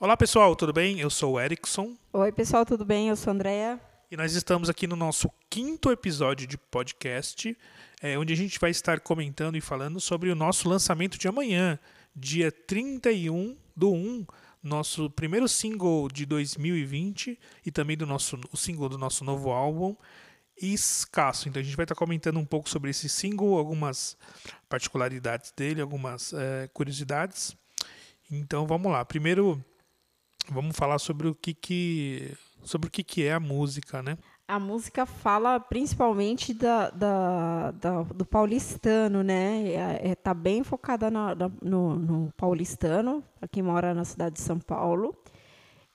Olá pessoal, tudo bem? Eu sou o Erickson Oi, pessoal, tudo bem? Eu sou a Andrea. e nós estamos aqui no nosso quinto episódio de podcast, é, onde a gente vai estar comentando e falando sobre o nosso lançamento de amanhã, dia 31 do 1, nosso primeiro single de 2020 e também do nosso, o single do nosso novo álbum, Escasso. Então a gente vai estar comentando um pouco sobre esse single, algumas particularidades dele, algumas é, curiosidades. Então vamos lá. Primeiro vamos falar sobre o que que sobre o que que é a música, né? A música fala principalmente da, da- da- do paulistano, né? É, é- tá bem focada na- na- no, no paulistano, para quem mora na cidade de São Paulo.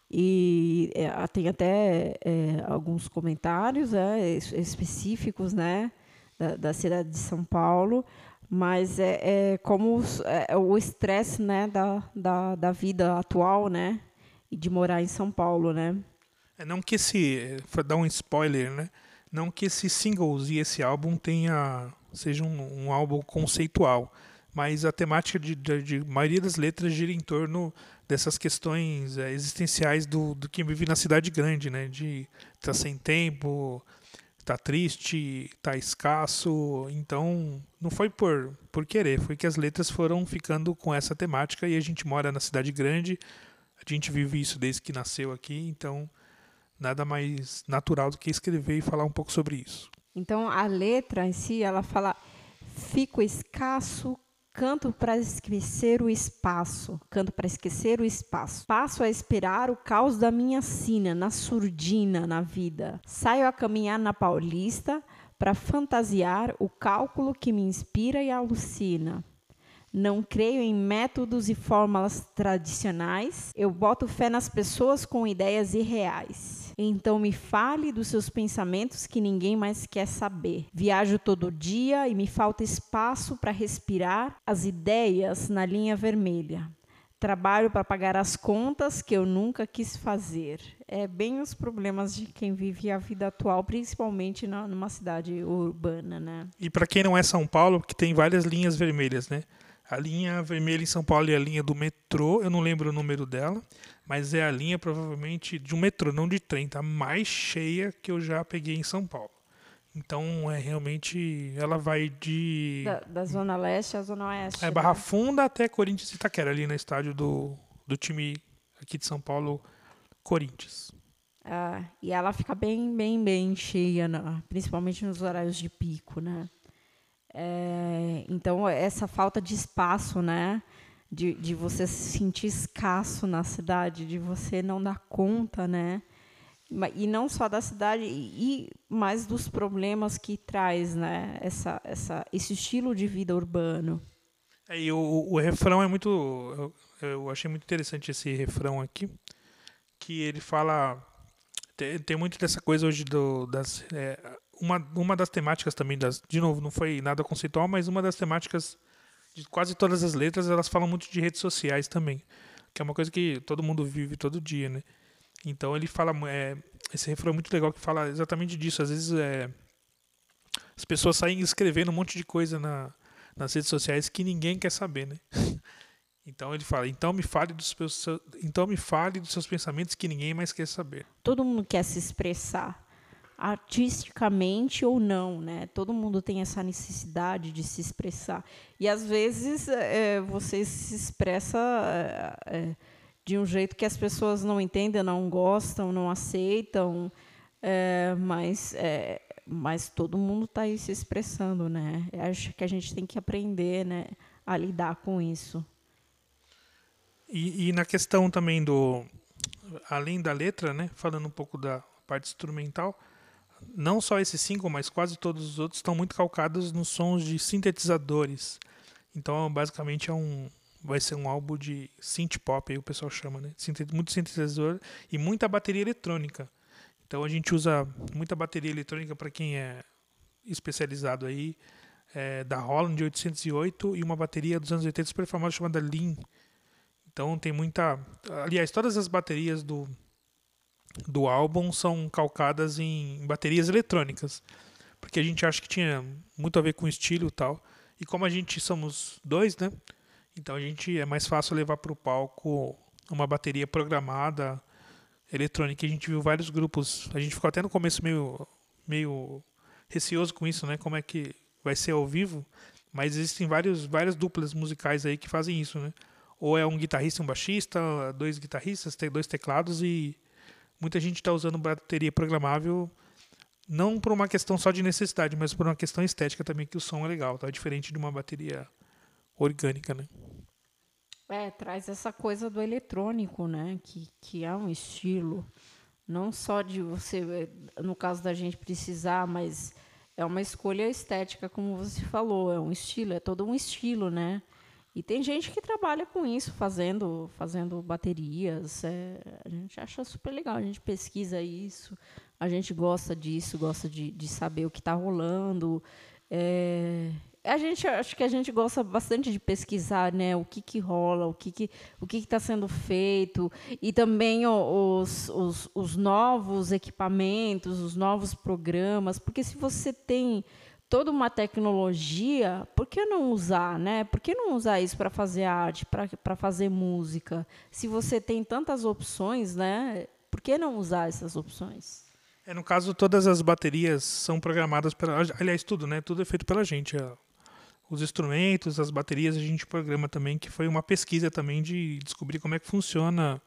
E é, tem até é, alguns comentários é, es- específicos, né? Da, da cidade de São Paulo. Mas é, é como os- é, o estresse, né? Da, da, da vida atual, né? E de morar em São Paulo, né? É não que esse, para dar um spoiler, né? Não que esse singles e esse álbum tenha seja um, um álbum conceitual, mas a temática de, de, de maioria das letras gira em torno dessas questões é, existenciais do, do quem vive na cidade grande, né? De estar sem tempo, tá triste, tá escasso. Então, não foi por, por querer, foi que as letras foram ficando com essa temática e a gente mora na cidade grande, a gente vive isso desde que nasceu aqui, então nada mais natural do que escrever e falar um pouco sobre isso. Então a letra em si, ela fala: fico escasso, canto para esquecer o espaço, canto para esquecer o espaço. Passo a esperar o caos da minha sina, na surdina, na vida. Saio a caminhar na Paulista para fantasiar o cálculo que me inspira e alucina. Não creio em métodos e fórmulas tradicionais. Eu boto fé nas pessoas com ideias irreais. Então me fale dos seus pensamentos que ninguém mais quer saber. Viajo todo dia e me falta espaço para respirar as ideias na linha vermelha. Trabalho para pagar as contas que eu nunca quis fazer. É bem os problemas de quem vive a vida atual, principalmente numa cidade urbana, né? E para quem não é São Paulo, que tem várias linhas vermelhas, né? A linha vermelha em São Paulo é a linha do metrô, eu não lembro o número dela, mas é a linha provavelmente de um metrô, não de trem, tá mais cheia que eu já peguei em São Paulo. Então, é realmente ela vai de Da, da zona leste à zona oeste. é, né? Barra Funda até Corinthians e Itaquera, ali no estádio do, do time aqui de São Paulo, Corinthians. Ah, e ela fica bem, bem, bem cheia, na- principalmente nos horários de pico, né? É, então, essa falta de espaço, né? De, de você se sentir escasso na cidade, de você não dar conta, né? E não só da cidade, e mais dos problemas que traz, né? Essa, essa, esse estilo de vida urbano. É, e o, o refrão é muito. Eu, eu achei muito interessante esse refrão aqui. Que ele fala. Tem, tem muito dessa coisa hoje do, das. é, uma, uma das temáticas também, das, de novo, não foi nada conceitual, mas uma das temáticas de quase todas as letras, elas falam muito de redes sociais também. Que é uma coisa que todo mundo vive todo dia, né? Então ele fala. é, esse refrão é muito legal que fala exatamente disso. Às vezes é, as pessoas saem escrevendo um monte de coisa na, nas redes sociais que ninguém quer saber, né? Então ele fala, então me fale dos seus, então me fale dos seus pensamentos que ninguém mais quer saber. todo mundo quer se expressar artisticamente ou não, né? Todo mundo tem essa necessidade de se expressar e às vezes é, você se expressa é, é, de um jeito que as pessoas não entendem, não gostam, não aceitam, é, mas é, mas todo mundo está aí se expressando, né? Eu Acho que a gente tem que aprender, né, a lidar com isso. E, e na questão também do, além da letra, né, falando um pouco da parte instrumental, não só esse single, mas quase todos os outros estão muito calcados nos sons de sintetizadores. Então, basicamente é um vai ser um álbum de synth pop, aí o pessoal chama, né? Muito sintetizador e muita bateria eletrônica. Então a gente usa muita bateria eletrônica para quem é especializado aí, é, da Roland de 808 e uma bateria dos anos 80 super famosa chamada Lean. Então tem muita. Aliás, todas as baterias do, do álbum são calcadas em baterias eletrônicas. Porque a gente acha que tinha muito a ver com o estilo e tal. E como a gente somos dois, né? Então a gente é mais fácil levar para o palco uma bateria programada eletrônica. A gente viu vários grupos. A gente ficou até no começo meio, meio receoso com isso, né? Como é que vai ser ao vivo? Mas existem vários, várias duplas musicais aí que fazem isso, né? Ou é um guitarrista e um baixista, dois guitarristas, tem dois teclados e muita gente está usando bateria programável não por uma questão só de necessidade, mas por uma questão estética também que o som é legal, tá? Diferente de uma bateria orgânica, né? É, traz essa coisa do eletrônico, né? Que, que é um estilo. Não só de você, no caso da gente precisar, mas é uma escolha estética, como você falou. É um estilo, é todo um estilo, né? E tem gente que trabalha com isso, fazendo, fazendo baterias. É, a gente acha super legal, a gente pesquisa isso, a gente gosta disso, gosta de, de saber o que está rolando. É, a gente acho que a gente gosta bastante de pesquisar, né, o que que rola, o que que o que está sendo feito e também os, os, os novos equipamentos, os novos programas, porque se você tem toda uma tecnologia, por que não usar, né? Por que não usar isso para fazer arte, para fazer música? Se você tem tantas opções, né? Por que não usar essas opções? É, no caso, todas as baterias são programadas pela. Aliás, tudo, né? Tudo é feito pela gente os instrumentos, as baterias a gente programa também, que foi uma pesquisa também de descobrir como é que funciona,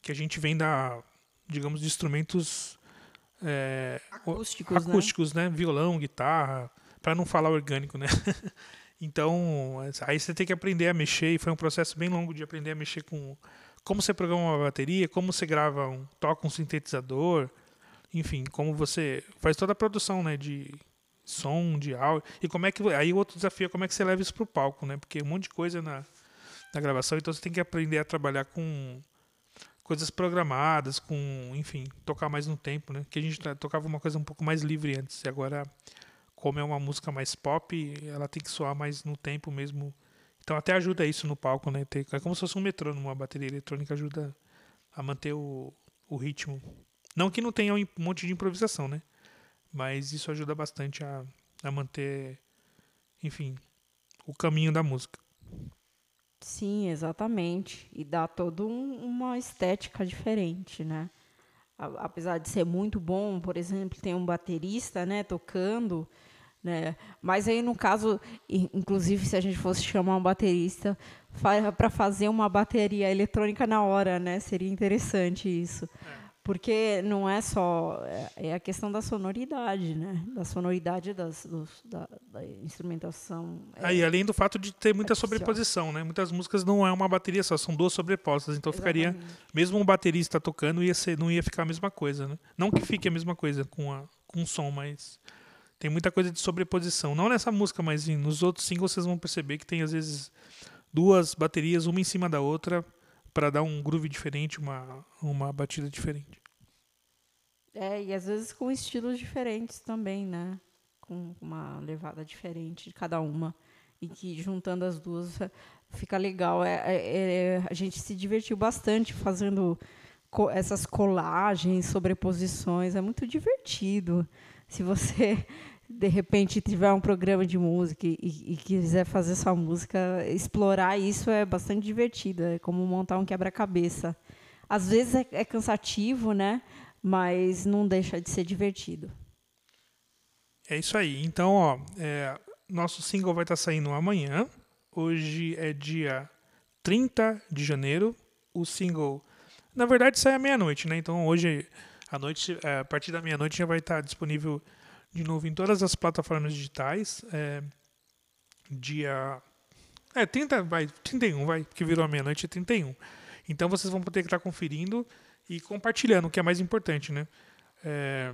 que a gente vem da, digamos, de instrumentos é, acústicos, acústicos né? né? Violão, guitarra, para não falar orgânico, né? então, aí você tem que aprender a mexer, e foi um processo bem longo de aprender a mexer com como você programa uma bateria, como você grava um, toca um sintetizador, enfim, como você faz toda a produção, né, de som, de áudio. E como é que. Aí outro desafio é como é que você leva isso para o palco, né? Porque um monte de coisa na, na gravação, então você tem que aprender a trabalhar com coisas programadas, com, enfim, tocar mais no tempo, né? Que a gente tocava uma coisa um pouco mais livre antes, e agora, como é uma música mais pop, ela tem que soar mais no tempo mesmo. Então até ajuda isso no palco, né? É como se fosse um metrônomo, uma bateria eletrônica ajuda a manter o, o ritmo. Não que não tenha um monte de improvisação, né? Mas isso ajuda bastante a, a manter, enfim, o caminho da música. Sim, exatamente. E dá toda um, uma estética diferente, né? Apesar de ser muito bom, por exemplo, tem um baterista, né, tocando, né? Mas aí no caso, inclusive se a gente fosse chamar um baterista para fazer uma bateria eletrônica na hora, né, seria interessante isso. É. Porque não é só. É, é a questão da sonoridade, né? Da sonoridade das, dos, da, da, instrumentação. É, Aí, além do fato de ter muita sobreposição, né? Muitas músicas não é uma bateria só, são duas sobrepostas. Então Exatamente. ficaria. Mesmo um baterista tocando, ia ser, não ia ficar a mesma coisa, né? Não que fique a mesma coisa com, a, com o som, mas. Tem muita coisa de sobreposição. Não nessa música, mas nos outros singles vocês vão perceber que tem, às vezes, duas baterias, uma em cima da outra para dar um groove diferente, uma, uma batida diferente. É, e às vezes com estilos diferentes também, né? Com uma levada diferente de cada uma. E que juntando as duas fica legal. É, é, é a gente se divertiu bastante fazendo co essas colagens, sobreposições. É muito divertido. Se você de repente tiver um programa de música e, e, quiser fazer sua música, explorar isso é bastante divertido. É como montar um quebra-cabeça. Às vezes é, é, cansativo, né? Mas não deixa de ser divertido. É isso aí. Então, ó, é, nosso single vai estar saindo amanhã. Hoje é dia 30 de janeiro. O single, na verdade, sai à meia-noite, né? Então, hoje à noite, é, a partir da meia-noite já vai estar disponível de novo em todas as plataformas digitais. É, dia. É, 30, vai, 31, vai, que virou a meia-noite, é 31. Então vocês vão poder estar conferindo e compartilhando, o que é mais importante, né? É,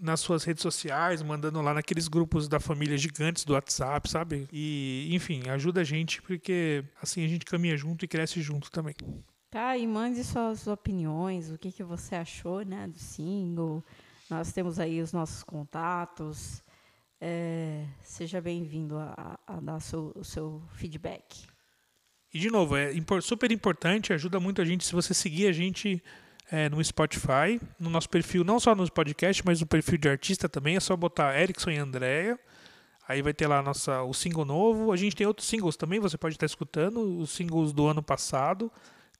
nas suas redes sociais, mandando lá naqueles grupos da família gigantes do WhatsApp, sabe? E, enfim, ajuda a gente, porque assim a gente caminha junto e cresce junto também. Tá, e mande suas opiniões, o que, que você achou, né, do single, nós temos aí os nossos contatos. É, seja bem-vindo a, a, dar seu, o seu feedback. E, de novo, é super importante, ajuda muito a gente se você seguir a gente é, no Spotify, no nosso perfil, não só nos podcasts, mas no perfil de artista também. É só botar Erickson e Andréia. Aí vai ter lá nossa, o single novo. A gente tem outros singles também, você pode estar escutando, os singles do ano passado.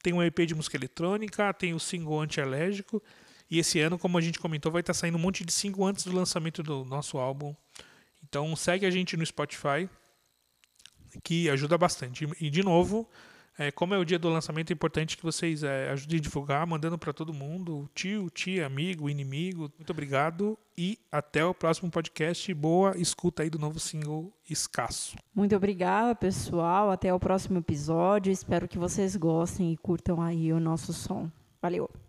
Tem um EP de música eletrônica, tem o single anti-alérgico. E esse ano, como a gente comentou, vai estar tá saindo um monte de single antes do lançamento do nosso álbum. Então segue a gente no Spotify, que ajuda bastante. E de novo, é, como é o dia do lançamento, é importante que vocês é, ajudem a divulgar, mandando para todo mundo, tio, tia, amigo, inimigo. Muito obrigado e até o próximo podcast. Boa escuta aí do novo single Escasso. Muito obrigada, pessoal. Até o próximo episódio. Espero que vocês gostem e curtam aí o nosso som. Valeu!